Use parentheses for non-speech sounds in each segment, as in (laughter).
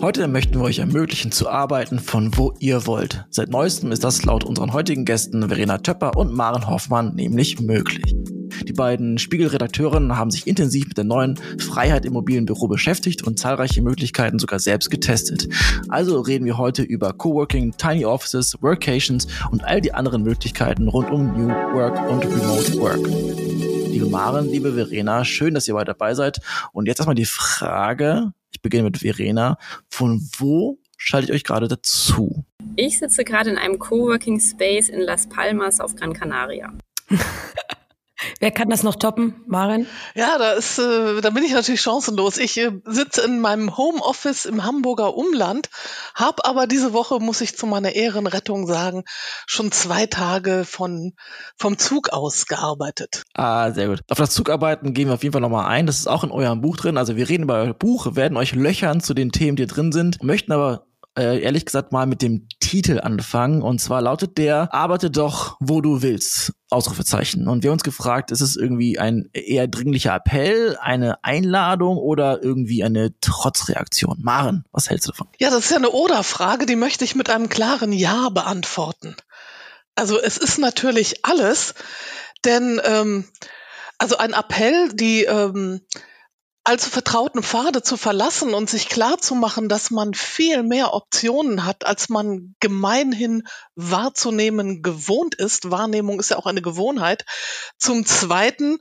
Heute möchten wir euch ermöglichen zu arbeiten, von wo ihr wollt. Seit neuestem ist das laut unseren heutigen Gästen Verena Töpper und Maren Hoffmann nämlich möglich. Die beiden Spiegelredakteurinnen haben sich intensiv mit der neuen Freiheit im mobilen Büro beschäftigt und zahlreiche Möglichkeiten sogar selbst getestet. Also reden wir heute über Coworking, Tiny Offices, Workations und all die anderen Möglichkeiten rund um New Work und Remote Work. Liebe Maren, liebe Verena, schön, dass ihr weiter dabei seid. Und jetzt erstmal die Frage, ich beginne mit Verena. Von wo schaltet ihr euch gerade dazu? Ich sitze gerade in einem Coworking Space in Las Palmas auf Gran Canaria. (laughs) Wer kann das noch toppen, Maren? Ja, da ist, äh, da bin ich natürlich chancenlos. Ich äh, sitze in meinem Homeoffice im Hamburger Umland, habe aber diese Woche, muss ich zu meiner Ehrenrettung sagen, schon zwei Tage von vom Zug aus gearbeitet. Ah, sehr gut. Auf das Zugarbeiten gehen wir auf jeden Fall nochmal ein. Das ist auch in eurem Buch drin. Also wir reden über euer Buch, werden euch löchern zu den Themen, die drin sind, möchten aber äh, ehrlich gesagt mal mit dem Titel anfangen. Und zwar lautet der Arbeite doch, wo du willst. Ausrufezeichen. Und wir uns gefragt, ist es irgendwie ein eher dringlicher Appell, eine Einladung oder irgendwie eine Trotzreaktion? Maren, was hältst du davon? Ja, das ist ja eine Oder-Frage, die möchte ich mit einem klaren Ja beantworten. Also es ist natürlich alles, denn ähm, also ein Appell, die ähm, allzu vertrauten Pfade zu verlassen und sich klar zu machen, dass man viel mehr Optionen hat, als man gemeinhin wahrzunehmen gewohnt ist. Wahrnehmung ist ja auch eine Gewohnheit. Zum Zweiten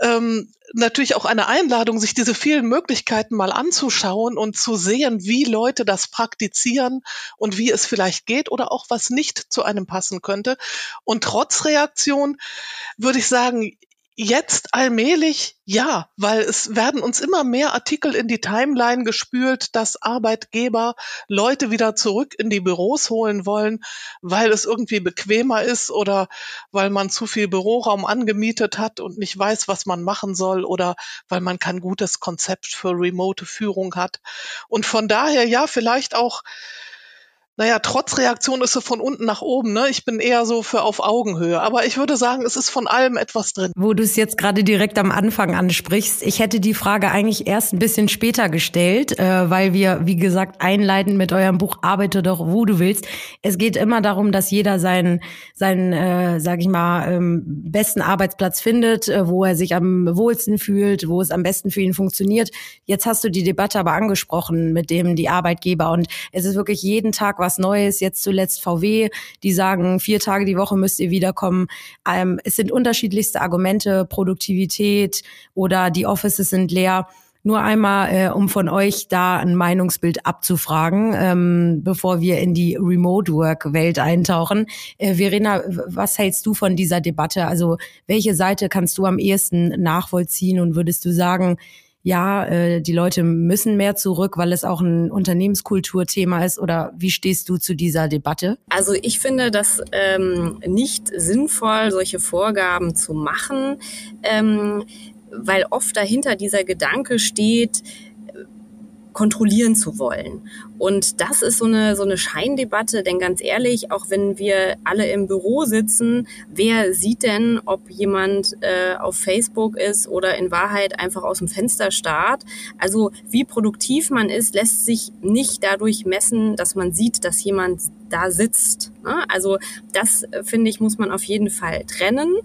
ähm, natürlich auch eine Einladung, sich diese vielen Möglichkeiten mal anzuschauen und zu sehen, wie Leute das praktizieren und wie es vielleicht geht oder auch was nicht zu einem passen könnte. Und trotz Reaktion würde ich sagen, Jetzt allmählich ja, weil es werden uns immer mehr Artikel in die Timeline gespült, dass Arbeitgeber Leute wieder zurück in die Büros holen wollen, weil es irgendwie bequemer ist oder weil man zu viel Büroraum angemietet hat und nicht weiß, was man machen soll oder weil man kein gutes Konzept für remote Führung hat. Und von daher ja, vielleicht auch naja, trotz Reaktion ist sie von unten nach oben. Ne? Ich bin eher so für auf Augenhöhe. Aber ich würde sagen, es ist von allem etwas drin. Wo du es jetzt gerade direkt am Anfang ansprichst, ich hätte die Frage eigentlich erst ein bisschen später gestellt, äh, weil wir, wie gesagt, einleiten mit eurem Buch Arbeite doch, wo du willst. Es geht immer darum, dass jeder seinen, seinen äh, sag ich mal, ähm, besten Arbeitsplatz findet, äh, wo er sich am wohlsten fühlt, wo es am besten für ihn funktioniert. Jetzt hast du die Debatte aber angesprochen mit dem die Arbeitgeber und es ist wirklich jeden Tag was Neues, jetzt zuletzt VW, die sagen, vier Tage die Woche müsst ihr wiederkommen. Ähm, es sind unterschiedlichste Argumente, Produktivität oder die Offices sind leer. Nur einmal, äh, um von euch da ein Meinungsbild abzufragen, ähm, bevor wir in die Remote-Work-Welt eintauchen. Äh, Verena, was hältst du von dieser Debatte? Also welche Seite kannst du am ehesten nachvollziehen und würdest du sagen, ja, äh, die Leute müssen mehr zurück, weil es auch ein Unternehmenskulturthema ist? Oder wie stehst du zu dieser Debatte? Also ich finde das ähm, nicht sinnvoll, solche Vorgaben zu machen, ähm, weil oft dahinter dieser Gedanke steht, kontrollieren zu wollen. Und das ist so eine, so eine Scheindebatte, denn ganz ehrlich, auch wenn wir alle im Büro sitzen, wer sieht denn, ob jemand äh, auf Facebook ist oder in Wahrheit einfach aus dem Fenster starrt? Also wie produktiv man ist, lässt sich nicht dadurch messen, dass man sieht, dass jemand da sitzt. Ne? Also das, äh, finde ich, muss man auf jeden Fall trennen.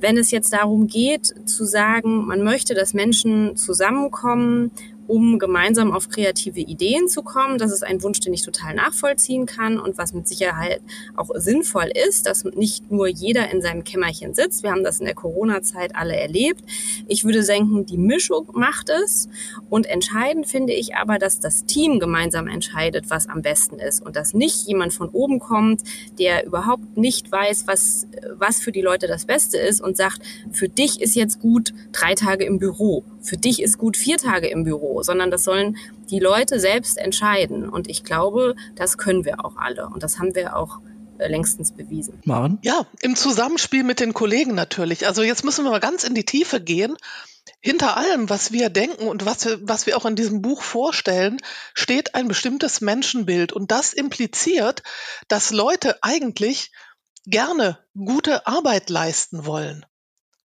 Wenn es jetzt darum geht, zu sagen, man möchte, dass Menschen zusammenkommen um gemeinsam auf kreative Ideen zu kommen. Das ist ein Wunsch, den ich total nachvollziehen kann und was mit Sicherheit auch sinnvoll ist, dass nicht nur jeder in seinem Kämmerchen sitzt. Wir haben das in der Corona-Zeit alle erlebt. Ich würde denken, die Mischung macht es. Und entscheidend finde ich aber, dass das Team gemeinsam entscheidet, was am besten ist und dass nicht jemand von oben kommt, der überhaupt nicht weiß, was, was für die Leute das Beste ist und sagt, für dich ist jetzt gut drei Tage im Büro, für dich ist gut vier Tage im Büro sondern das sollen die Leute selbst entscheiden. Und ich glaube, das können wir auch alle. Und das haben wir auch äh, längstens bewiesen. Maren? Ja, im Zusammenspiel mit den Kollegen natürlich. Also jetzt müssen wir mal ganz in die Tiefe gehen. Hinter allem, was wir denken und was wir, was wir auch in diesem Buch vorstellen, steht ein bestimmtes Menschenbild. Und das impliziert, dass Leute eigentlich gerne gute Arbeit leisten wollen.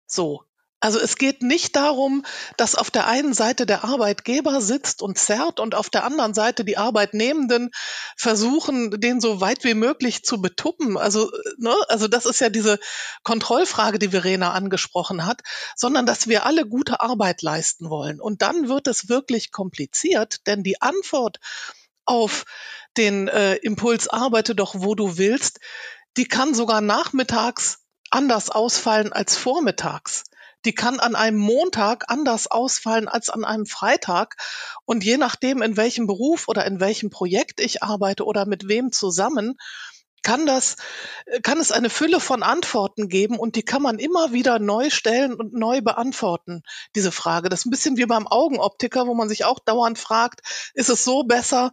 So. Also es geht nicht darum, dass auf der einen Seite der Arbeitgeber sitzt und zerrt und auf der anderen Seite die Arbeitnehmenden versuchen, den so weit wie möglich zu betuppen. Also, ne, also das ist ja diese Kontrollfrage, die Verena angesprochen hat, sondern dass wir alle gute Arbeit leisten wollen. Und dann wird es wirklich kompliziert, denn die Antwort auf den äh, Impuls arbeite doch, wo du willst, die kann sogar nachmittags anders ausfallen als vormittags die kann an einem Montag anders ausfallen als an einem Freitag. Und je nachdem, in welchem Beruf oder in welchem Projekt ich arbeite oder mit wem zusammen, kann das, kann es eine Fülle von Antworten geben und die kann man immer wieder neu stellen und neu beantworten, diese Frage. Das ist ein bisschen wie beim Augenoptiker, wo man sich auch dauernd fragt, ist es so besser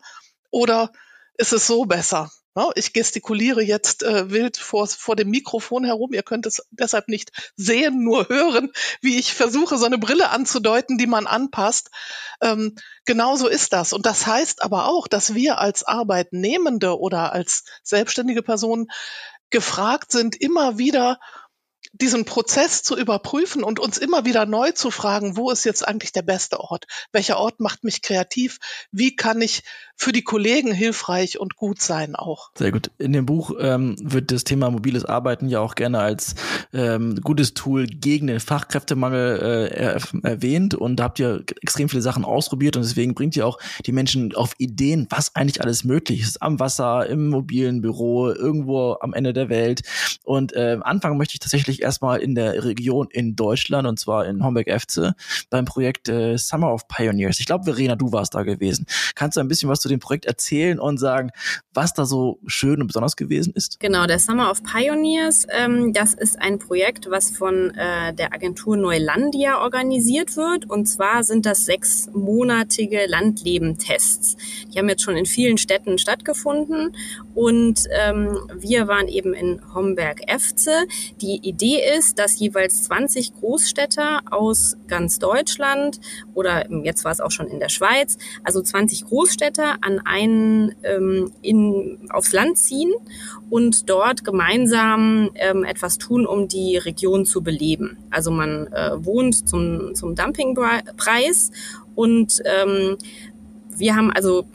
oder ist es so besser? Ich gestikuliere jetzt äh, wild vor, vor dem Mikrofon herum. Ihr könnt es deshalb nicht sehen, nur hören, wie ich versuche, so eine Brille anzudeuten, die man anpasst. Ähm, genauso ist das. Und das heißt aber auch, dass wir als Arbeitnehmende oder als selbstständige Personen gefragt sind, immer wieder diesen Prozess zu überprüfen und uns immer wieder neu zu fragen, wo ist jetzt eigentlich der beste Ort? Welcher Ort macht mich kreativ? Wie kann ich für die Kollegen hilfreich und gut sein auch? Sehr gut. In dem Buch ähm, wird das Thema mobiles Arbeiten ja auch gerne als ähm, gutes Tool gegen den Fachkräftemangel äh, er erwähnt und da habt ihr extrem viele Sachen ausprobiert und deswegen bringt ihr auch die Menschen auf Ideen, was eigentlich alles möglich ist. Am Wasser, im mobilen Büro, irgendwo am Ende der Welt. Und äh, anfangen möchte ich tatsächlich erstmal in der Region in Deutschland und zwar in Homberg-Efze beim Projekt äh, Summer of Pioneers. Ich glaube, Verena, du warst da gewesen. Kannst du ein bisschen was zu dem Projekt erzählen und sagen, was da so schön und besonders gewesen ist? Genau, der Summer of Pioneers, ähm, das ist ein Projekt, was von äh, der Agentur Neulandia organisiert wird. Und zwar sind das sechsmonatige Landlebentests. Die haben jetzt schon in vielen Städten stattgefunden und ähm, wir waren eben in Homberg-Efze. Die Idee ist, dass jeweils 20 Großstädter aus ganz Deutschland oder jetzt war es auch schon in der Schweiz, also 20 Großstädter an einen ähm, in, aufs Land ziehen und dort gemeinsam ähm, etwas tun, um die Region zu beleben. Also man äh, wohnt zum, zum Dumpingpreis und ähm, wir haben also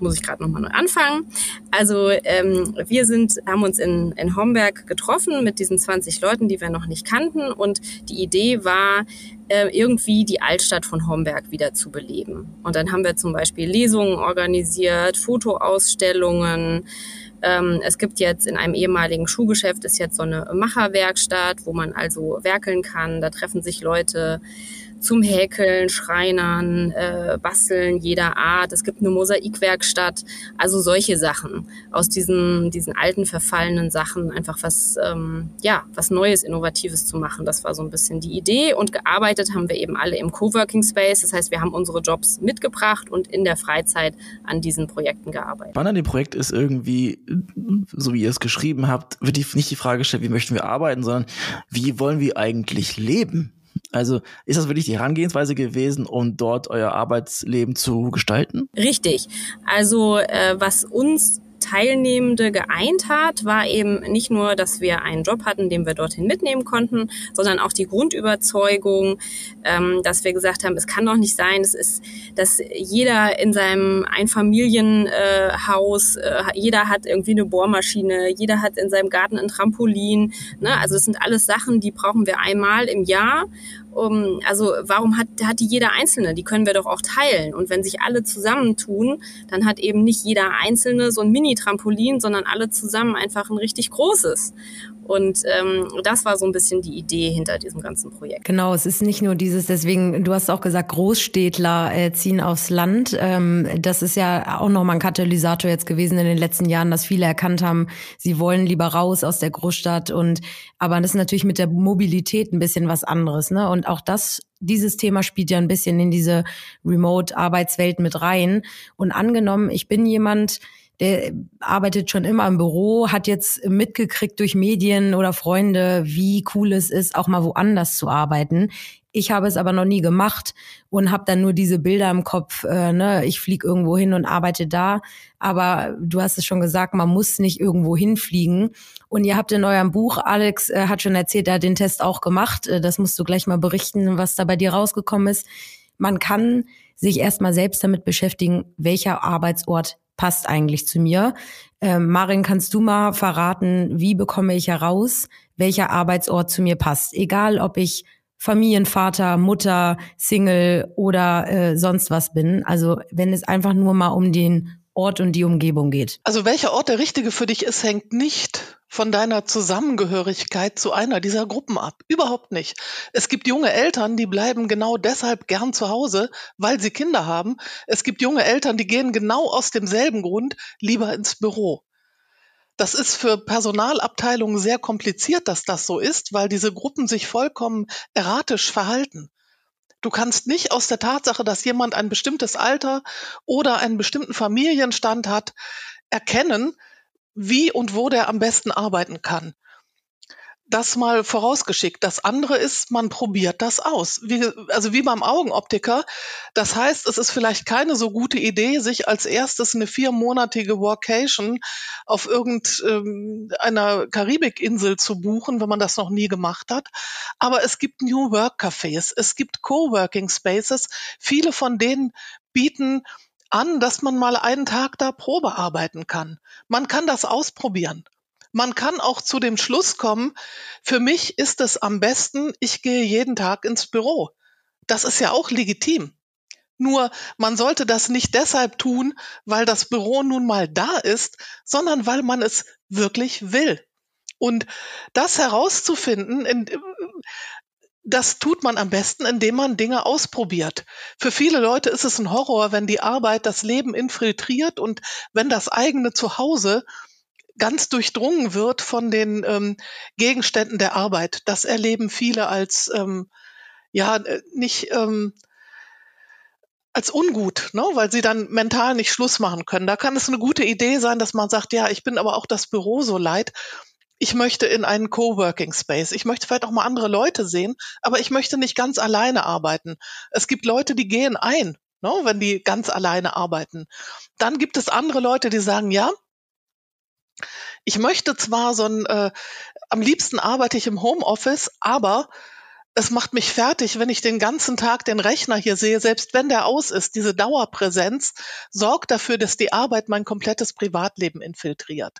muss ich gerade nochmal neu anfangen. Also ähm, wir sind, haben uns in, in Homberg getroffen mit diesen 20 Leuten, die wir noch nicht kannten. Und die Idee war, äh, irgendwie die Altstadt von Homberg wieder zu beleben. Und dann haben wir zum Beispiel Lesungen organisiert, Fotoausstellungen. Ähm, es gibt jetzt in einem ehemaligen Schuhgeschäft ist jetzt so eine Macherwerkstatt, wo man also werkeln kann. Da treffen sich Leute zum Häkeln, Schreinern, äh, Basteln jeder Art. Es gibt eine Mosaikwerkstatt, also solche Sachen aus diesen diesen alten verfallenen Sachen einfach was ähm, ja was Neues, Innovatives zu machen. Das war so ein bisschen die Idee und gearbeitet haben wir eben alle im Coworking Space. Das heißt, wir haben unsere Jobs mitgebracht und in der Freizeit an diesen Projekten gearbeitet. Wann an dem Projekt ist irgendwie, so wie ihr es geschrieben habt, wird die, nicht die Frage gestellt, wie möchten wir arbeiten, sondern wie wollen wir eigentlich leben? Also ist das wirklich die Herangehensweise gewesen, um dort euer Arbeitsleben zu gestalten? Richtig. Also äh, was uns Teilnehmende geeint hat, war eben nicht nur, dass wir einen Job hatten, den wir dorthin mitnehmen konnten, sondern auch die Grundüberzeugung, ähm, dass wir gesagt haben, es kann doch nicht sein, es ist, dass jeder in seinem Einfamilienhaus, äh, jeder hat irgendwie eine Bohrmaschine, jeder hat in seinem Garten ein Trampolin. Ne? Also das sind alles Sachen, die brauchen wir einmal im Jahr um, also warum hat, hat die jeder Einzelne? Die können wir doch auch teilen. Und wenn sich alle zusammentun, dann hat eben nicht jeder Einzelne so ein Mini-Trampolin, sondern alle zusammen einfach ein richtig großes. Und ähm, das war so ein bisschen die Idee hinter diesem ganzen Projekt. Genau, es ist nicht nur dieses, deswegen, du hast auch gesagt, Großstädtler äh, ziehen aufs Land. Ähm, das ist ja auch nochmal ein Katalysator jetzt gewesen in den letzten Jahren, dass viele erkannt haben, sie wollen lieber raus aus der Großstadt. Und aber das ist natürlich mit der Mobilität ein bisschen was anderes. Ne? Und auch das dieses Thema spielt ja ein bisschen in diese Remote-Arbeitswelt mit rein. Und angenommen, ich bin jemand, der arbeitet schon immer im Büro, hat jetzt mitgekriegt durch Medien oder Freunde, wie cool es ist, auch mal woanders zu arbeiten. Ich habe es aber noch nie gemacht und habe dann nur diese Bilder im Kopf, äh, ne, ich fliege irgendwo hin und arbeite da. Aber du hast es schon gesagt, man muss nicht irgendwo hinfliegen. Und ihr habt in eurem Buch, Alex äh, hat schon erzählt, er hat den Test auch gemacht. Äh, das musst du gleich mal berichten, was da bei dir rausgekommen ist. Man kann sich erstmal selbst damit beschäftigen, welcher Arbeitsort passt eigentlich zu mir. Ähm, Marin, kannst du mal verraten, wie bekomme ich heraus, welcher Arbeitsort zu mir passt? Egal, ob ich Familienvater, Mutter, Single oder äh, sonst was bin. Also wenn es einfach nur mal um den Ort und die Umgebung geht. Also welcher Ort der richtige für dich ist, hängt nicht von deiner Zusammengehörigkeit zu einer dieser Gruppen ab. Überhaupt nicht. Es gibt junge Eltern, die bleiben genau deshalb gern zu Hause, weil sie Kinder haben. Es gibt junge Eltern, die gehen genau aus demselben Grund lieber ins Büro. Das ist für Personalabteilungen sehr kompliziert, dass das so ist, weil diese Gruppen sich vollkommen erratisch verhalten. Du kannst nicht aus der Tatsache, dass jemand ein bestimmtes Alter oder einen bestimmten Familienstand hat, erkennen, wie und wo der am besten arbeiten kann das mal vorausgeschickt. Das andere ist, man probiert das aus. Wie, also wie beim Augenoptiker. Das heißt, es ist vielleicht keine so gute Idee, sich als erstes eine viermonatige Workation auf irgendeiner Karibikinsel zu buchen, wenn man das noch nie gemacht hat. Aber es gibt New Work Cafés, es gibt Coworking Spaces. Viele von denen bieten an, dass man mal einen Tag da Probe arbeiten kann. Man kann das ausprobieren. Man kann auch zu dem Schluss kommen, für mich ist es am besten, ich gehe jeden Tag ins Büro. Das ist ja auch legitim. Nur man sollte das nicht deshalb tun, weil das Büro nun mal da ist, sondern weil man es wirklich will. Und das herauszufinden, das tut man am besten, indem man Dinge ausprobiert. Für viele Leute ist es ein Horror, wenn die Arbeit das Leben infiltriert und wenn das eigene Zuhause ganz durchdrungen wird von den ähm, Gegenständen der Arbeit. Das erleben viele als ähm, ja äh, nicht ähm, als ungut, ne? weil sie dann mental nicht Schluss machen können. Da kann es eine gute Idee sein, dass man sagt, ja, ich bin aber auch das Büro so leid. Ich möchte in einen Coworking Space. Ich möchte vielleicht auch mal andere Leute sehen, aber ich möchte nicht ganz alleine arbeiten. Es gibt Leute, die gehen ein, ne, wenn die ganz alleine arbeiten. Dann gibt es andere Leute, die sagen, ja, ich möchte zwar so ein, äh, am liebsten arbeite ich im Homeoffice, aber es macht mich fertig, wenn ich den ganzen Tag den Rechner hier sehe, selbst wenn der aus ist. Diese Dauerpräsenz sorgt dafür, dass die Arbeit mein komplettes Privatleben infiltriert.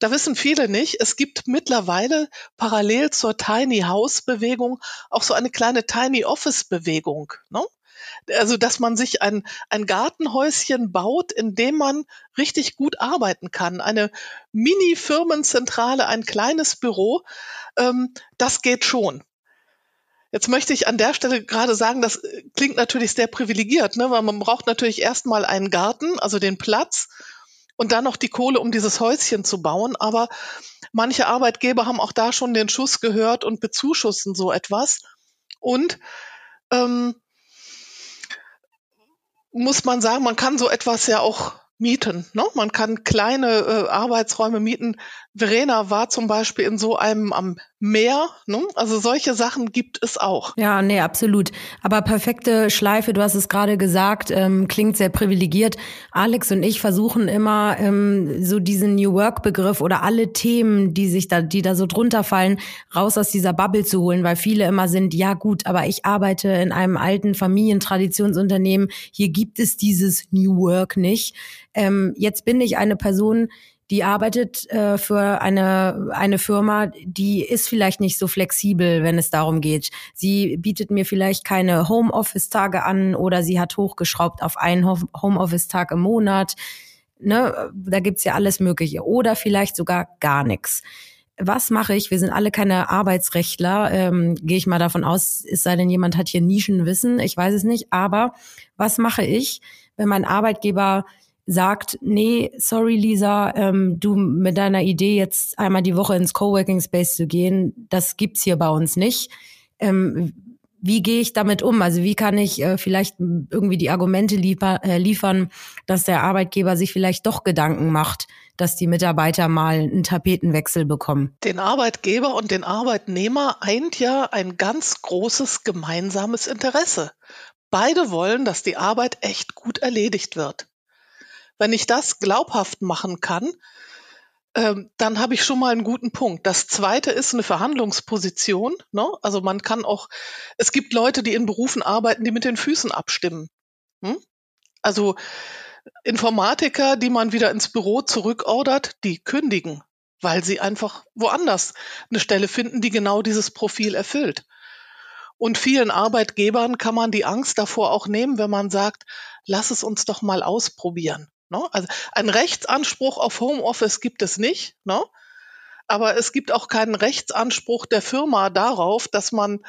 Da wissen viele nicht, es gibt mittlerweile parallel zur Tiny House Bewegung auch so eine kleine Tiny Office Bewegung. Ne? Also dass man sich ein, ein Gartenhäuschen baut, in dem man richtig gut arbeiten kann. Eine Mini-Firmenzentrale, ein kleines Büro, ähm, das geht schon. Jetzt möchte ich an der Stelle gerade sagen, das klingt natürlich sehr privilegiert, ne? weil man braucht natürlich erstmal einen Garten, also den Platz und dann noch die Kohle, um dieses Häuschen zu bauen. Aber manche Arbeitgeber haben auch da schon den Schuss gehört und bezuschussen so etwas. Und ähm, muss man sagen, man kann so etwas ja auch mieten. Ne? Man kann kleine äh, Arbeitsräume mieten. Verena war zum Beispiel in so einem am Meer. Ne? Also solche Sachen gibt es auch. Ja, nee, absolut. Aber perfekte Schleife, du hast es gerade gesagt, ähm, klingt sehr privilegiert. Alex und ich versuchen immer ähm, so diesen New Work-Begriff oder alle Themen, die sich da, die da so drunter fallen, raus aus dieser Bubble zu holen, weil viele immer sind, ja gut, aber ich arbeite in einem alten Familientradtionsunternehmen. Hier gibt es dieses New Work nicht. Ähm, jetzt bin ich eine Person, die arbeitet äh, für eine, eine Firma, die ist vielleicht nicht so flexibel, wenn es darum geht. Sie bietet mir vielleicht keine Homeoffice-Tage an oder sie hat hochgeschraubt auf einen Homeoffice-Tag im Monat. Ne, da gibt's ja alles Mögliche. Oder vielleicht sogar gar nichts. Was mache ich? Wir sind alle keine Arbeitsrechtler, ähm, gehe ich mal davon aus, es sei denn, jemand hat hier Nischenwissen, ich weiß es nicht. Aber was mache ich, wenn mein Arbeitgeber sagt, nee, sorry Lisa, ähm, du mit deiner Idee jetzt einmal die Woche ins Coworking Space zu gehen, das gibt's hier bei uns nicht. Ähm, wie gehe ich damit um? Also wie kann ich äh, vielleicht irgendwie die Argumente liefer, äh, liefern, dass der Arbeitgeber sich vielleicht doch Gedanken macht, dass die Mitarbeiter mal einen Tapetenwechsel bekommen? Den Arbeitgeber und den Arbeitnehmer eint ja ein ganz großes gemeinsames Interesse. Beide wollen, dass die Arbeit echt gut erledigt wird. Wenn ich das glaubhaft machen kann, ähm, dann habe ich schon mal einen guten Punkt. Das zweite ist eine Verhandlungsposition. Ne? Also man kann auch, es gibt Leute, die in Berufen arbeiten, die mit den Füßen abstimmen. Hm? Also Informatiker, die man wieder ins Büro zurückordert, die kündigen, weil sie einfach woanders eine Stelle finden, die genau dieses Profil erfüllt. Und vielen Arbeitgebern kann man die Angst davor auch nehmen, wenn man sagt, lass es uns doch mal ausprobieren. Ne? Also ein Rechtsanspruch auf Homeoffice gibt es nicht, ne? aber es gibt auch keinen Rechtsanspruch der Firma darauf, dass man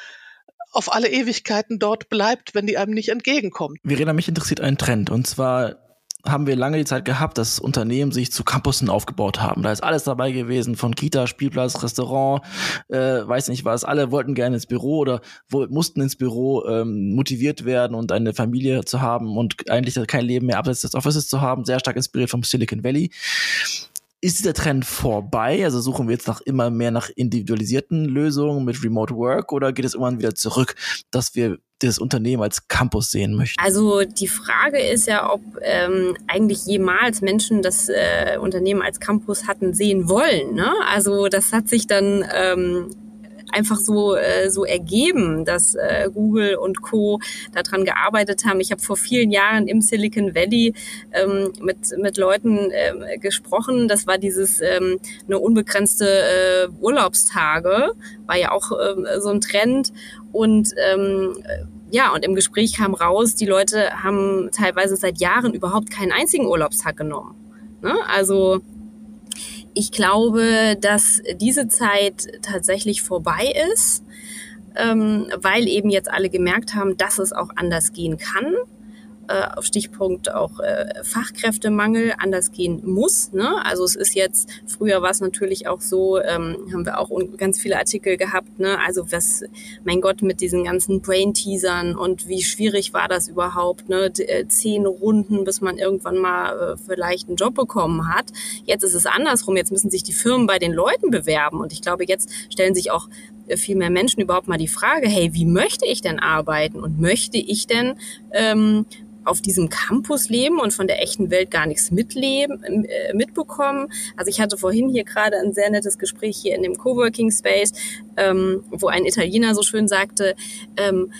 auf alle Ewigkeiten dort bleibt, wenn die einem nicht entgegenkommt. Verena, mich interessiert ein Trend und zwar haben wir lange die Zeit gehabt, dass Unternehmen sich zu Campussen aufgebaut haben. Da ist alles dabei gewesen, von Kita, Spielplatz, Restaurant, äh, weiß nicht was. Alle wollten gerne ins Büro oder wo, mussten ins Büro ähm, motiviert werden und eine Familie zu haben und eigentlich kein Leben mehr abseits des Offices zu haben. Sehr stark inspiriert vom Silicon Valley. Ist dieser Trend vorbei? Also suchen wir jetzt nach immer mehr nach individualisierten Lösungen mit Remote Work oder geht es irgendwann wieder zurück, dass wir das Unternehmen als Campus sehen möchten? Also die Frage ist ja, ob ähm, eigentlich jemals Menschen das äh, Unternehmen als Campus hatten sehen wollen. Ne? Also das hat sich dann ähm, einfach so, äh, so ergeben, dass äh, Google und Co. daran gearbeitet haben. Ich habe vor vielen Jahren im Silicon Valley ähm, mit, mit Leuten äh, gesprochen. Das war dieses ähm, eine unbegrenzte äh, Urlaubstage, war ja auch äh, so ein Trend. Und ähm, ja, und im Gespräch kam raus, die Leute haben teilweise seit Jahren überhaupt keinen einzigen Urlaubstag genommen. Ne? Also ich glaube, dass diese Zeit tatsächlich vorbei ist, ähm, weil eben jetzt alle gemerkt haben, dass es auch anders gehen kann äh, auf Stichpunkt auch äh, Fachkräftemangel anders gehen muss. Ne? Also es ist jetzt, früher war es natürlich auch so, ähm, haben wir auch ganz viele Artikel gehabt, ne? also was, mein Gott, mit diesen ganzen Brain-Teasern und wie schwierig war das überhaupt, ne? Äh, zehn Runden, bis man irgendwann mal äh, vielleicht einen Job bekommen hat. Jetzt ist es andersrum, jetzt müssen sich die Firmen bei den Leuten bewerben und ich glaube, jetzt stellen sich auch äh, viel mehr Menschen überhaupt mal die Frage, hey, wie möchte ich denn arbeiten und möchte ich denn ähm, auf diesem Campus leben und von der echten Welt gar nichts mitleben, äh, mitbekommen. Also ich hatte vorhin hier gerade ein sehr nettes Gespräch hier in dem Coworking Space, ähm, wo ein Italiener so schön sagte, ähm,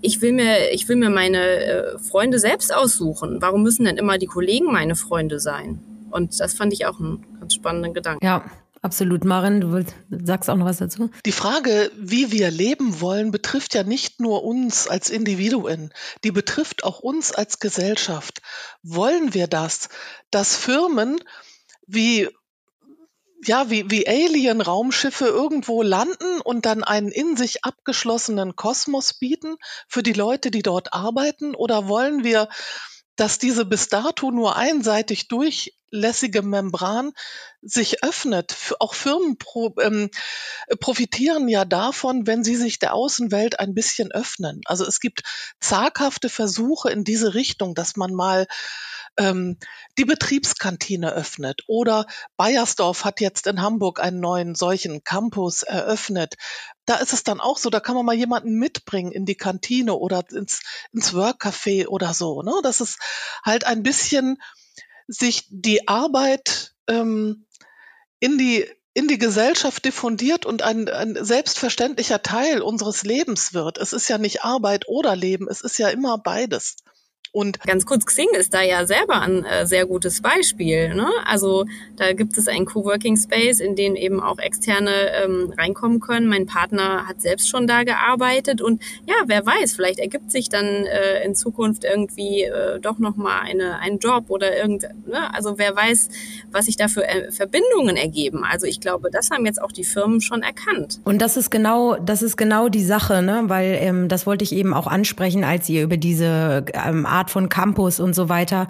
ich will mir, ich will mir meine äh, Freunde selbst aussuchen. Warum müssen denn immer die Kollegen meine Freunde sein? Und das fand ich auch einen ganz spannenden Gedanken. Ja, Absolut. Marin, du sagst auch noch was dazu? Die Frage, wie wir leben wollen, betrifft ja nicht nur uns als Individuen, die betrifft auch uns als Gesellschaft. Wollen wir das, dass Firmen wie ja, wie, wie Alien-Raumschiffe irgendwo landen und dann einen in sich abgeschlossenen Kosmos bieten für die Leute, die dort arbeiten? Oder wollen wir dass diese bis dato nur einseitig durchlässige Membran sich öffnet. Auch Firmen pro, ähm, profitieren ja davon, wenn sie sich der Außenwelt ein bisschen öffnen. Also es gibt zaghafte Versuche in diese Richtung, dass man mal ähm, die Betriebskantine öffnet. Oder Bayersdorf hat jetzt in Hamburg einen neuen solchen Campus eröffnet. Da ist es dann auch so, da kann man mal jemanden mitbringen in die Kantine oder ins, ins Workcafé oder so. Ne? Das ist halt ein bisschen sich die Arbeit ähm, in die in die Gesellschaft diffundiert und ein, ein selbstverständlicher Teil unseres Lebens wird. Es ist ja nicht Arbeit oder Leben, es ist ja immer beides. Und ganz kurz, Xing ist da ja selber ein äh, sehr gutes Beispiel. Ne? Also da gibt es einen Coworking Space, in den eben auch Externe ähm, reinkommen können. Mein Partner hat selbst schon da gearbeitet und ja, wer weiß, vielleicht ergibt sich dann äh, in Zukunft irgendwie äh, doch nochmal eine, ein Job oder irgend, ne? also wer weiß, was sich da für äh, Verbindungen ergeben. Also ich glaube, das haben jetzt auch die Firmen schon erkannt. Und das ist genau, das ist genau die Sache, ne? weil ähm, das wollte ich eben auch ansprechen, als ihr über diese ähm, Art Art von Campus und so weiter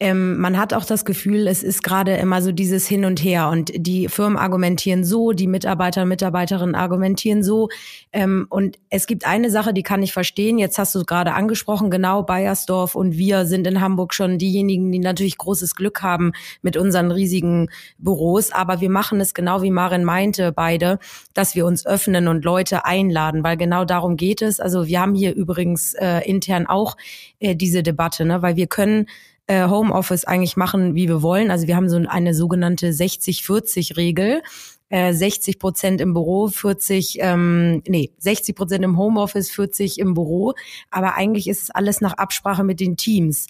ähm, man hat auch das Gefühl, es ist gerade immer so dieses Hin und Her und die Firmen argumentieren so, die Mitarbeiter und Mitarbeiterinnen argumentieren so. Ähm, und es gibt eine Sache, die kann ich verstehen. Jetzt hast du es gerade angesprochen, genau, Bayersdorf und wir sind in Hamburg schon diejenigen, die natürlich großes Glück haben mit unseren riesigen Büros. Aber wir machen es genau wie Marin meinte, beide, dass wir uns öffnen und Leute einladen, weil genau darum geht es. Also wir haben hier übrigens äh, intern auch äh, diese Debatte, ne? weil wir können äh, Homeoffice eigentlich machen, wie wir wollen. Also wir haben so eine sogenannte 60-40-Regel. 60 äh, Prozent im Büro, 40, ähm, nee, 60 Prozent im Homeoffice, 40 im Büro. Aber eigentlich ist es alles nach Absprache mit den Teams.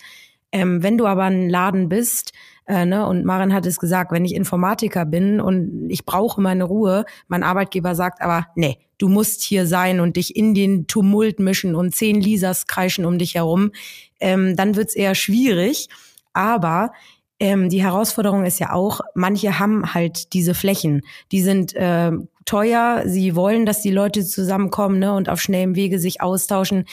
Ähm, wenn du aber ein Laden bist, äh, ne, und Maren hat es gesagt, wenn ich Informatiker bin und ich brauche meine Ruhe, mein Arbeitgeber sagt aber, nee, du musst hier sein und dich in den Tumult mischen und zehn Lisas kreischen um dich herum, ähm, dann wird's eher schwierig. Aber ähm, die Herausforderung ist ja auch, manche haben halt diese Flächen, die sind äh, teuer, sie wollen, dass die Leute zusammenkommen ne, und auf schnellem Wege sich austauschen.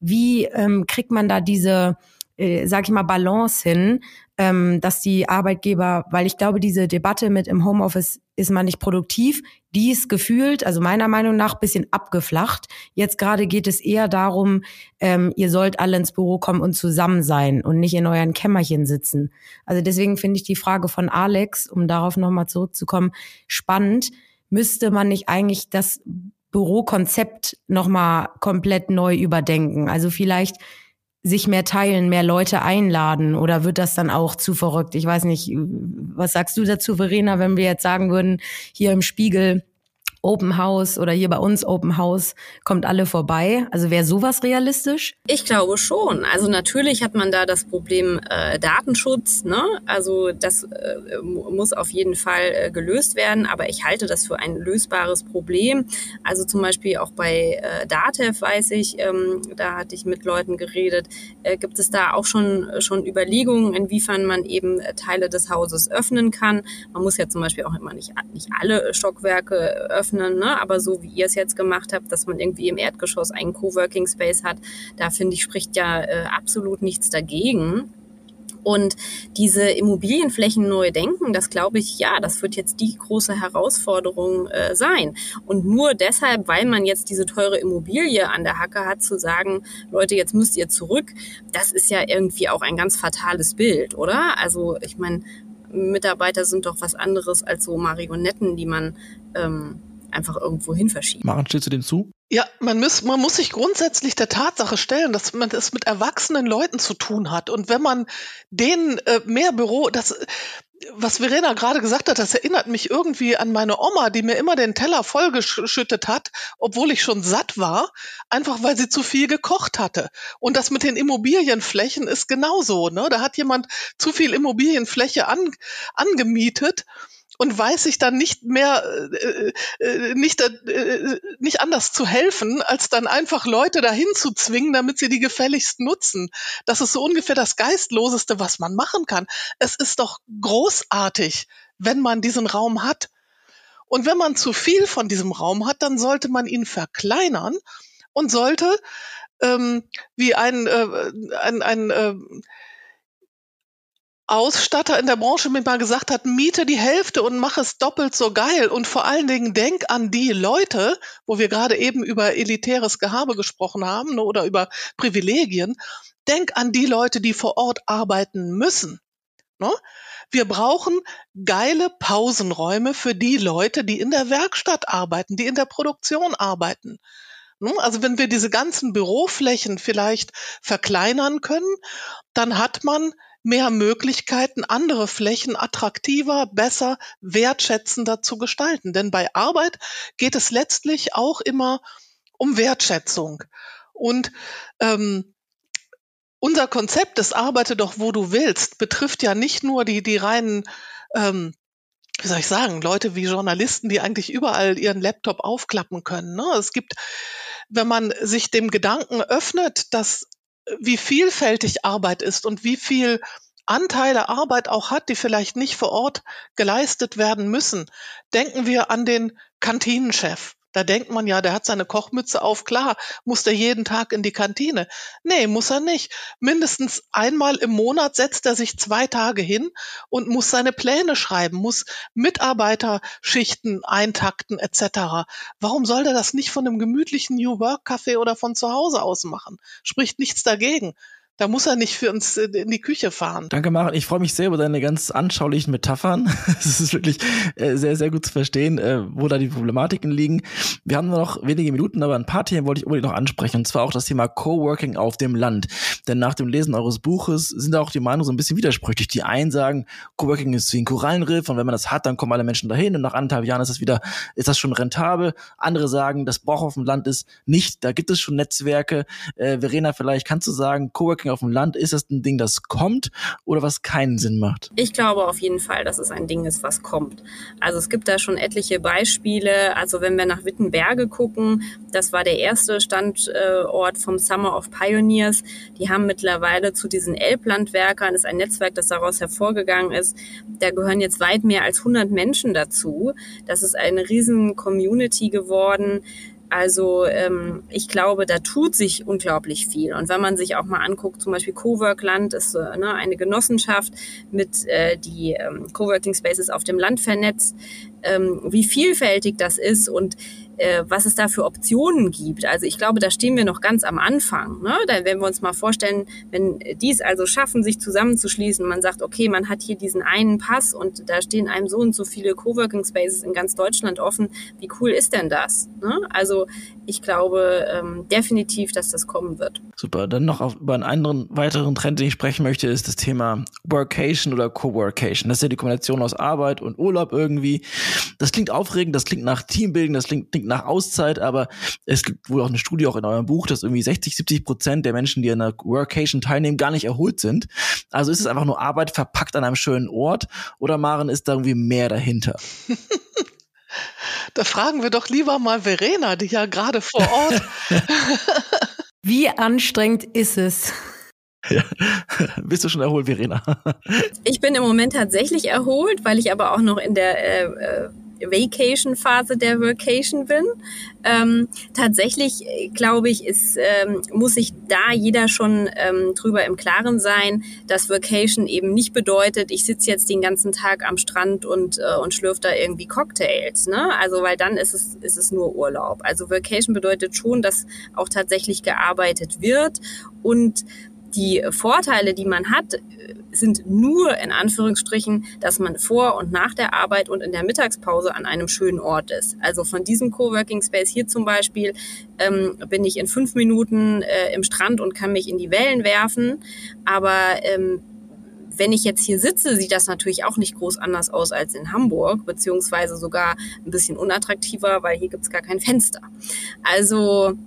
Wie ähm, kriegt man da diese äh, sag ich mal, Balance hin, ähm, dass die Arbeitgeber, weil ich glaube, diese Debatte mit im Homeoffice ist man nicht produktiv, die ist gefühlt, also meiner Meinung nach, bisschen abgeflacht. Jetzt gerade geht es eher darum, ähm, ihr sollt alle ins Büro kommen und zusammen sein und nicht in euren Kämmerchen sitzen. Also deswegen finde ich die Frage von Alex, um darauf nochmal zurückzukommen, spannend. Müsste man nicht eigentlich das Bürokonzept nochmal komplett neu überdenken? Also vielleicht sich mehr teilen, mehr Leute einladen oder wird das dann auch zu verrückt? Ich weiß nicht, was sagst du dazu, Verena, wenn wir jetzt sagen würden, hier im Spiegel, Open House oder hier bei uns Open House kommt alle vorbei. Also wäre sowas realistisch? Ich glaube schon. Also natürlich hat man da das Problem äh, Datenschutz. Ne? Also das äh, muss auf jeden Fall äh, gelöst werden. Aber ich halte das für ein lösbares Problem. Also zum Beispiel auch bei äh, Datev weiß ich, ähm, da hatte ich mit Leuten geredet, äh, gibt es da auch schon schon Überlegungen, inwiefern man eben äh, Teile des Hauses öffnen kann. Man muss ja zum Beispiel auch immer nicht nicht alle Stockwerke öffnen öffnen, ne? aber so wie ihr es jetzt gemacht habt, dass man irgendwie im Erdgeschoss einen Coworking Space hat, da finde ich, spricht ja äh, absolut nichts dagegen. Und diese Immobilienflächen neu denken, das glaube ich, ja, das wird jetzt die große Herausforderung äh, sein. Und nur deshalb, weil man jetzt diese teure Immobilie an der Hacke hat, zu sagen, Leute, jetzt müsst ihr zurück, das ist ja irgendwie auch ein ganz fatales Bild, oder? Also ich meine, Mitarbeiter sind doch was anderes als so Marionetten, die man ähm, einfach irgendwo hin verschieben. Maren, stellst du dem zu? Ja, man muss, man muss sich grundsätzlich der Tatsache stellen, dass man es mit erwachsenen Leuten zu tun hat. Und wenn man denen äh, mehr Büro, das, was Verena gerade gesagt hat, das erinnert mich irgendwie an meine Oma, die mir immer den Teller vollgeschüttet hat, obwohl ich schon satt war, einfach weil sie zu viel gekocht hatte. Und das mit den Immobilienflächen ist genauso. Ne? Da hat jemand zu viel Immobilienfläche an, angemietet und weiß sich dann nicht mehr, äh, äh, nicht, äh, nicht anders zu helfen, als dann einfach Leute dahin zu zwingen, damit sie die gefälligst nutzen. Das ist so ungefähr das Geistloseste, was man machen kann. Es ist doch großartig, wenn man diesen Raum hat. Und wenn man zu viel von diesem Raum hat, dann sollte man ihn verkleinern und sollte ähm, wie ein, äh, ein, ein äh, Ausstatter in der Branche mir mal gesagt hat, miete die Hälfte und mach es doppelt so geil. Und vor allen Dingen denk an die Leute, wo wir gerade eben über elitäres Gehabe gesprochen haben ne, oder über Privilegien. Denk an die Leute, die vor Ort arbeiten müssen. Ne? Wir brauchen geile Pausenräume für die Leute, die in der Werkstatt arbeiten, die in der Produktion arbeiten. Ne? Also wenn wir diese ganzen Büroflächen vielleicht verkleinern können, dann hat man mehr Möglichkeiten, andere Flächen attraktiver, besser, wertschätzender zu gestalten. Denn bei Arbeit geht es letztlich auch immer um Wertschätzung. Und ähm, unser Konzept des Arbeite doch, wo du willst, betrifft ja nicht nur die, die reinen ähm, wie soll ich sagen, Leute wie Journalisten, die eigentlich überall ihren Laptop aufklappen können. Ne? Es gibt, wenn man sich dem Gedanken öffnet, dass wie vielfältig Arbeit ist und wie viel Anteile Arbeit auch hat, die vielleicht nicht vor Ort geleistet werden müssen. Denken wir an den Kantinenchef. Da denkt man ja, der hat seine Kochmütze auf, klar, muss der jeden Tag in die Kantine. Nee, muss er nicht. Mindestens einmal im Monat setzt er sich zwei Tage hin und muss seine Pläne schreiben, muss Mitarbeiterschichten eintakten etc. Warum soll der das nicht von einem gemütlichen New Work Café oder von zu Hause aus machen? Spricht nichts dagegen. Da muss er nicht für uns in die Küche fahren. Danke, Maren. Ich freue mich sehr über deine ganz anschaulichen Metaphern. (laughs) Es ist wirklich äh, sehr, sehr gut zu verstehen, äh, wo da die Problematiken liegen. Wir haben nur noch wenige Minuten, aber ein paar Themen wollte ich unbedingt noch ansprechen. Und zwar auch das Thema Coworking auf dem Land. Denn nach dem Lesen eures Buches sind auch die Meinungen so ein bisschen widersprüchlich. Die einen sagen, Coworking ist wie ein Korallenriff und wenn man das hat, dann kommen alle Menschen dahin und nach anderthalb Jahren ist das wieder, ist das schon rentabel. Andere sagen, das braucht auf dem Land ist nicht. Da gibt es schon Netzwerke. Äh, Verena, vielleicht kannst du sagen, Coworking auf dem Land, ist das ein Ding, das kommt oder was keinen Sinn macht? Ich glaube auf jeden Fall, dass es ein Ding ist, was kommt. Also es gibt da schon etliche Beispiele. Also wenn wir nach Wittenberge gucken, das war der erste Standort vom Summer of Pioneers. Die haben mittlerweile zu diesen Elblandwerkern, ist ein Netzwerk, das daraus hervorgegangen ist. Da gehören jetzt weit mehr als 100 Menschen dazu. Das ist eine riesen Community geworden also ähm, ich glaube, da tut sich unglaublich viel. Und wenn man sich auch mal anguckt, zum Beispiel Coworkland ist äh, ne, eine Genossenschaft mit äh, die ähm, Coworking Spaces auf dem Land vernetzt, ähm, wie vielfältig das ist und äh, was es da für Optionen gibt. Also ich glaube, da stehen wir noch ganz am Anfang. Ne? Da werden wir uns mal vorstellen, wenn die es also schaffen, sich zusammenzuschließen, man sagt, okay, man hat hier diesen einen Pass und da stehen einem so und so viele Coworking Spaces in ganz Deutschland offen. Wie cool ist denn das? Ne? Also ich glaube ähm, definitiv, dass das kommen wird. Super. Dann noch auf, über einen anderen weiteren Trend, den ich sprechen möchte, ist das Thema Workation oder Coworkation. Das ist ja die Kombination aus Arbeit und Urlaub irgendwie. Das klingt aufregend, das klingt nach Teambuilding, das klingt, klingt nach Auszeit, aber es gibt wohl auch eine Studie auch in eurem Buch, dass irgendwie 60, 70 Prozent der Menschen, die an einer Workation teilnehmen, gar nicht erholt sind. Also ist es einfach nur Arbeit verpackt an einem schönen Ort oder Maren ist da irgendwie mehr dahinter? (laughs) da fragen wir doch lieber mal Verena, die ja gerade vor Ort. (laughs) (laughs) Wie anstrengend ist es? Ja. (laughs) Bist du schon erholt, Verena? ich bin im Moment tatsächlich erholt, weil ich aber auch noch in der äh, äh Vacation-Phase der Vacation bin. Ähm, tatsächlich, äh, glaube ich, ist, ähm, muss sich da jeder schon ähm, drüber im Klaren sein, dass Vacation eben nicht bedeutet, ich sitze jetzt den ganzen Tag am Strand und, äh, und schlürfe da irgendwie Cocktails. Ne? Also, weil dann ist es, ist es nur Urlaub. Also Vacation bedeutet schon, dass auch tatsächlich gearbeitet wird und die Vorteile, die man hat, sind nur in Anführungsstrichen, dass man vor und nach der Arbeit und in der Mittagspause an einem schönen Ort ist. Also von diesem Coworking Space hier zum Beispiel ähm, bin ich in fünf Minuten äh, im Strand und kann mich in die Wellen werfen. Aber ähm, wenn ich jetzt hier sitze, sieht das natürlich auch nicht groß anders aus als in Hamburg, beziehungsweise sogar ein bisschen unattraktiver, weil hier gibt's gar kein Fenster. Also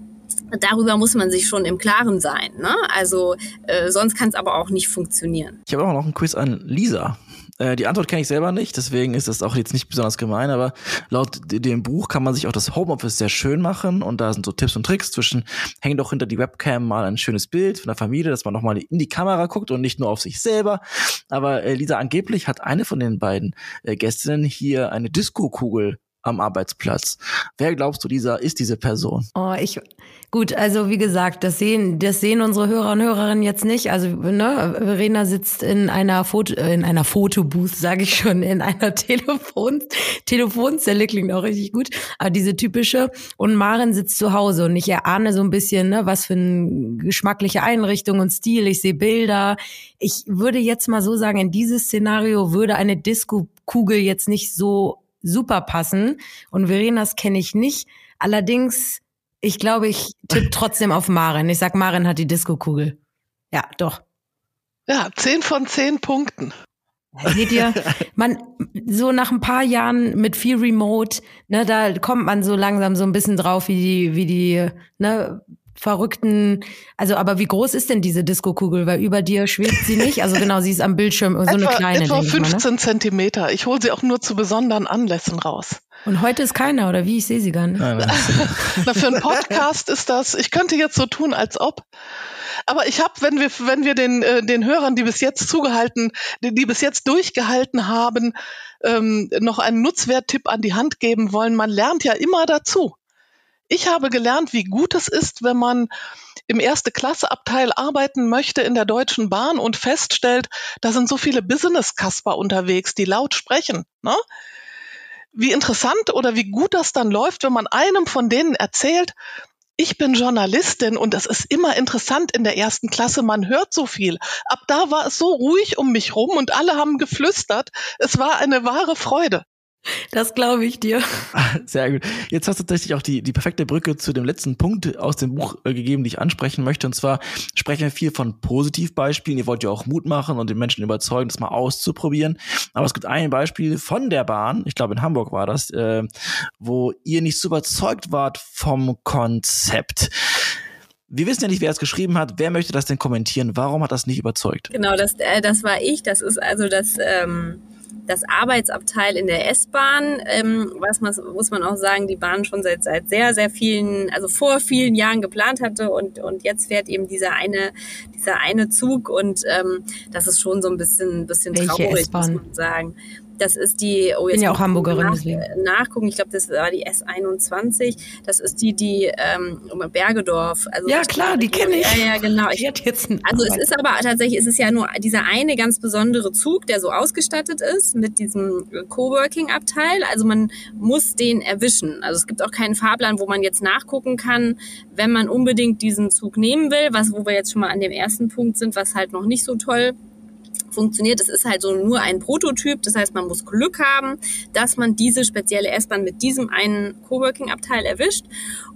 darüber muss man sich schon im Klaren sein. Ne? Also äh, sonst kann es aber auch nicht funktionieren. Ich habe auch noch einen Quiz an Lisa. Äh, die Antwort kenne ich selber nicht, deswegen ist das auch jetzt nicht besonders gemein, aber laut dem Buch kann man sich auch das Homeoffice sehr schön machen und da sind so Tipps und Tricks zwischen, häng doch hinter die Webcam mal ein schönes Bild von der Familie, dass man nochmal in die Kamera guckt und nicht nur auf sich selber. Aber äh, Lisa, angeblich hat eine von den beiden äh, Gästinnen hier eine Disco-Kugel am Arbeitsplatz. Wer glaubst du, dieser ist diese Person? Oh, ich gut, also wie gesagt, das sehen das sehen unsere Hörer und Hörerinnen jetzt nicht. Also ne, Verena sitzt in einer Foto in einer Fotobooth, sage ich schon, in einer Telefon Telefonzelle klingt auch richtig gut, aber diese typische und Maren sitzt zu Hause und ich erahne so ein bisschen, ne, was für eine geschmackliche Einrichtung und Stil, ich sehe Bilder. Ich würde jetzt mal so sagen, in dieses Szenario würde eine Disco Kugel jetzt nicht so super passen. Und Verenas kenne ich nicht. Allerdings, ich glaube, ich tippe (laughs) trotzdem auf Maren. Ich sag, Maren hat die Disco-Kugel. Ja, doch. Ja, zehn von zehn Punkten. Seht ihr, (laughs) man, so nach ein paar Jahren mit viel Remote, ne, da kommt man so langsam so ein bisschen drauf, wie die, wie die, ne, verrückten, also aber wie groß ist denn diese Disco-Kugel? Weil über dir schwebt sie nicht. Also genau, sie ist am Bildschirm so etwa, eine kleine. Etwa 15 ne? Zentimeter. Ich hole sie auch nur zu besonderen Anlässen raus. Und heute ist keiner, oder wie? Ich sehe sie gar nicht. Nein, (laughs) Na, für einen Podcast ist das, ich könnte jetzt so tun, als ob. Aber ich habe, wenn wir, wenn wir den, äh, den Hörern, die bis jetzt zugehalten, die, die bis jetzt durchgehalten haben, ähm, noch einen Nutzwerttipp an die Hand geben wollen, man lernt ja immer dazu. Ich habe gelernt, wie gut es ist, wenn man im erste Klasse Abteil arbeiten möchte in der Deutschen Bahn und feststellt, da sind so viele Business-Kasper unterwegs, die laut sprechen. Ne? Wie interessant oder wie gut das dann läuft, wenn man einem von denen erzählt, ich bin Journalistin und es ist immer interessant in der ersten Klasse, man hört so viel. Ab da war es so ruhig um mich rum und alle haben geflüstert. Es war eine wahre Freude. Das glaube ich dir. (laughs) Sehr gut. Jetzt hast du tatsächlich auch die, die perfekte Brücke zu dem letzten Punkt aus dem Buch äh, gegeben, die ich ansprechen möchte. Und zwar sprechen wir viel von Positivbeispielen. Ihr wollt ja auch Mut machen und den Menschen überzeugen, das mal auszuprobieren. Aber es gibt ein Beispiel von der Bahn, ich glaube in Hamburg war das, äh, wo ihr nicht so überzeugt wart vom Konzept. Wir wissen ja nicht, wer es geschrieben hat. Wer möchte das denn kommentieren? Warum hat das nicht überzeugt? Genau, das, äh, das war ich. Das ist also das. Ähm das Arbeitsabteil in der S-Bahn, ähm, was man, muss man auch sagen, die Bahn schon seit, seit sehr, sehr vielen, also vor vielen Jahren geplant hatte und, und jetzt fährt eben dieser eine, dieser eine Zug und ähm, das ist schon so ein bisschen, bisschen traurig, muss man sagen. Das ist die, oh, jetzt bin ja auch Hamburgerin, nach, deswegen. nachgucken, ich glaube, das war die S21. Das ist die, die ähm, Bergedorf. Also ja, klar, die kenne ich. Ja, ja, genau. Ich, jetzt also es ist aber tatsächlich, es ist ja nur dieser eine ganz besondere Zug, der so ausgestattet ist mit diesem Coworking-Abteil. Also man muss den erwischen. Also es gibt auch keinen Fahrplan, wo man jetzt nachgucken kann, wenn man unbedingt diesen Zug nehmen will, was wo wir jetzt schon mal an dem ersten Punkt sind, was halt noch nicht so toll funktioniert. Es ist halt so nur ein Prototyp. Das heißt, man muss Glück haben, dass man diese spezielle S-Bahn mit diesem einen Coworking-Abteil erwischt.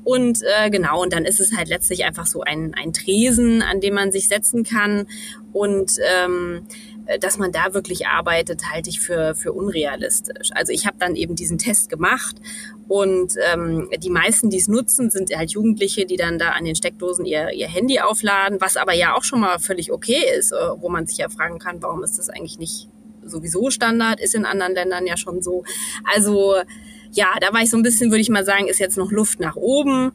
Und äh, genau, und dann ist es halt letztlich einfach so ein, ein Tresen, an dem man sich setzen kann. Und ähm, äh, dass man da wirklich arbeitet, halte ich für, für unrealistisch. Also ich habe dann eben diesen Test gemacht und ähm, die meisten, die es nutzen, sind halt Jugendliche, die dann da an den Steckdosen ihr, ihr Handy aufladen, was aber ja auch schon mal völlig okay ist, äh, wo man sich ja fragen kann, warum ist das eigentlich nicht sowieso Standard, ist in anderen Ländern ja schon so. Also ja, da war ich so ein bisschen, würde ich mal sagen, ist jetzt noch Luft nach oben.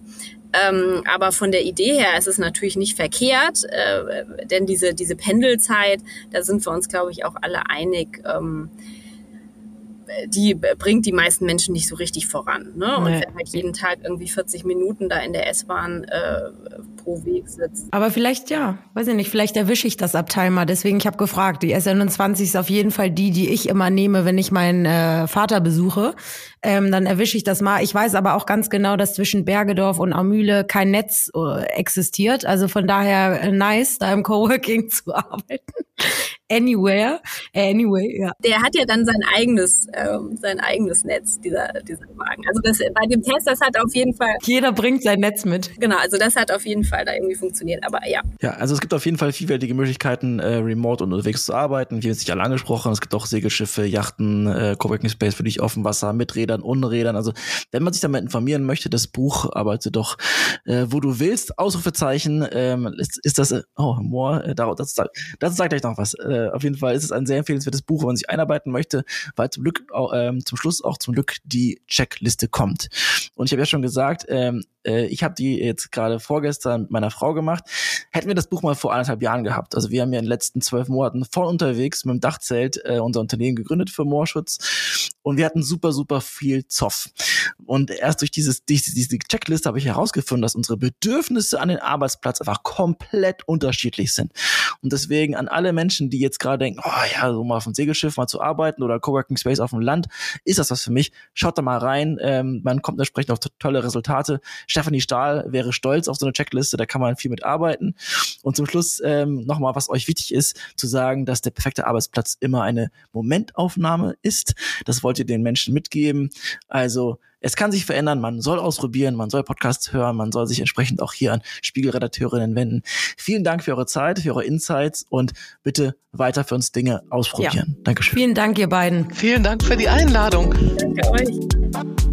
Ähm, aber von der Idee her ist es natürlich nicht verkehrt, äh, denn diese, diese Pendelzeit, da sind wir uns, glaube ich, auch alle einig, ähm, die bringt die meisten Menschen nicht so richtig voran. Ne? Und nee. wenn halt jeden Tag irgendwie 40 Minuten da in der S-Bahn äh, pro Weg sitzt. Aber vielleicht ja, weiß ich nicht, vielleicht erwische ich das Abteil mal. Deswegen, ich habe gefragt, die S21 ist auf jeden Fall die, die ich immer nehme, wenn ich meinen äh, Vater besuche. Ähm, dann erwische ich das mal. Ich weiß aber auch ganz genau, dass zwischen Bergedorf und Amüle kein Netz äh, existiert. Also von daher äh, nice, da im Coworking (laughs) zu arbeiten anywhere, anyway, ja. Der hat ja dann sein eigenes, ähm, sein eigenes Netz, dieser, dieser Wagen. Also das, bei dem Test, das hat auf jeden Fall. Jeder bringt sein Netz mit. Genau, also das hat auf jeden Fall da irgendwie funktioniert, aber ja. Ja, also es gibt auf jeden Fall vielfältige Möglichkeiten, äh, remote und unterwegs zu arbeiten. Wir haben es sich alle angesprochen. Es gibt auch Segelschiffe, Yachten, äh, Coworking Space für dich auf dem Wasser, mit Rädern, ohne Rädern. Also wenn man sich damit informieren möchte, das Buch arbeite doch, äh, wo du willst, Ausrufezeichen, ähm, ist, ist das, äh, oh, more, äh, das, das, sagt gleich noch was. Äh, auf jeden Fall ist es ein sehr empfehlenswertes Buch, wenn man sich einarbeiten möchte, weil zum Glück ähm, zum Schluss auch zum Glück die Checkliste kommt. Und ich habe ja schon gesagt, ähm, äh, ich habe die jetzt gerade vorgestern mit meiner Frau gemacht. Hätten wir das Buch mal vor anderthalb Jahren gehabt, also wir haben ja in den letzten zwölf Monaten voll unterwegs mit dem Dachzelt äh, unser Unternehmen gegründet für Moorschutz und wir hatten super, super viel Zoff. Und erst durch dieses, diese, diese Checkliste habe ich herausgefunden, dass unsere Bedürfnisse an den Arbeitsplatz einfach komplett unterschiedlich sind. Und deswegen an alle Menschen, die jetzt gerade denken, oh ja, so mal auf dem Segelschiff mal zu arbeiten oder Coworking Space auf dem Land, ist das was für mich? Schaut da mal rein. Ähm, man kommt entsprechend auf tolle Resultate. Stefanie Stahl wäre stolz auf so eine Checkliste, da kann man viel mit arbeiten. Und zum Schluss ähm, nochmal, was euch wichtig ist, zu sagen, dass der perfekte Arbeitsplatz immer eine Momentaufnahme ist. Das wollt ihr den Menschen mitgeben. Also es kann sich verändern, man soll ausprobieren, man soll Podcasts hören, man soll sich entsprechend auch hier an Spiegelredakteurinnen wenden. Vielen Dank für eure Zeit, für eure Insights und bitte weiter für uns Dinge ausprobieren. Ja. Dankeschön. Vielen Dank, ihr beiden. Vielen Dank für die Einladung. Danke euch.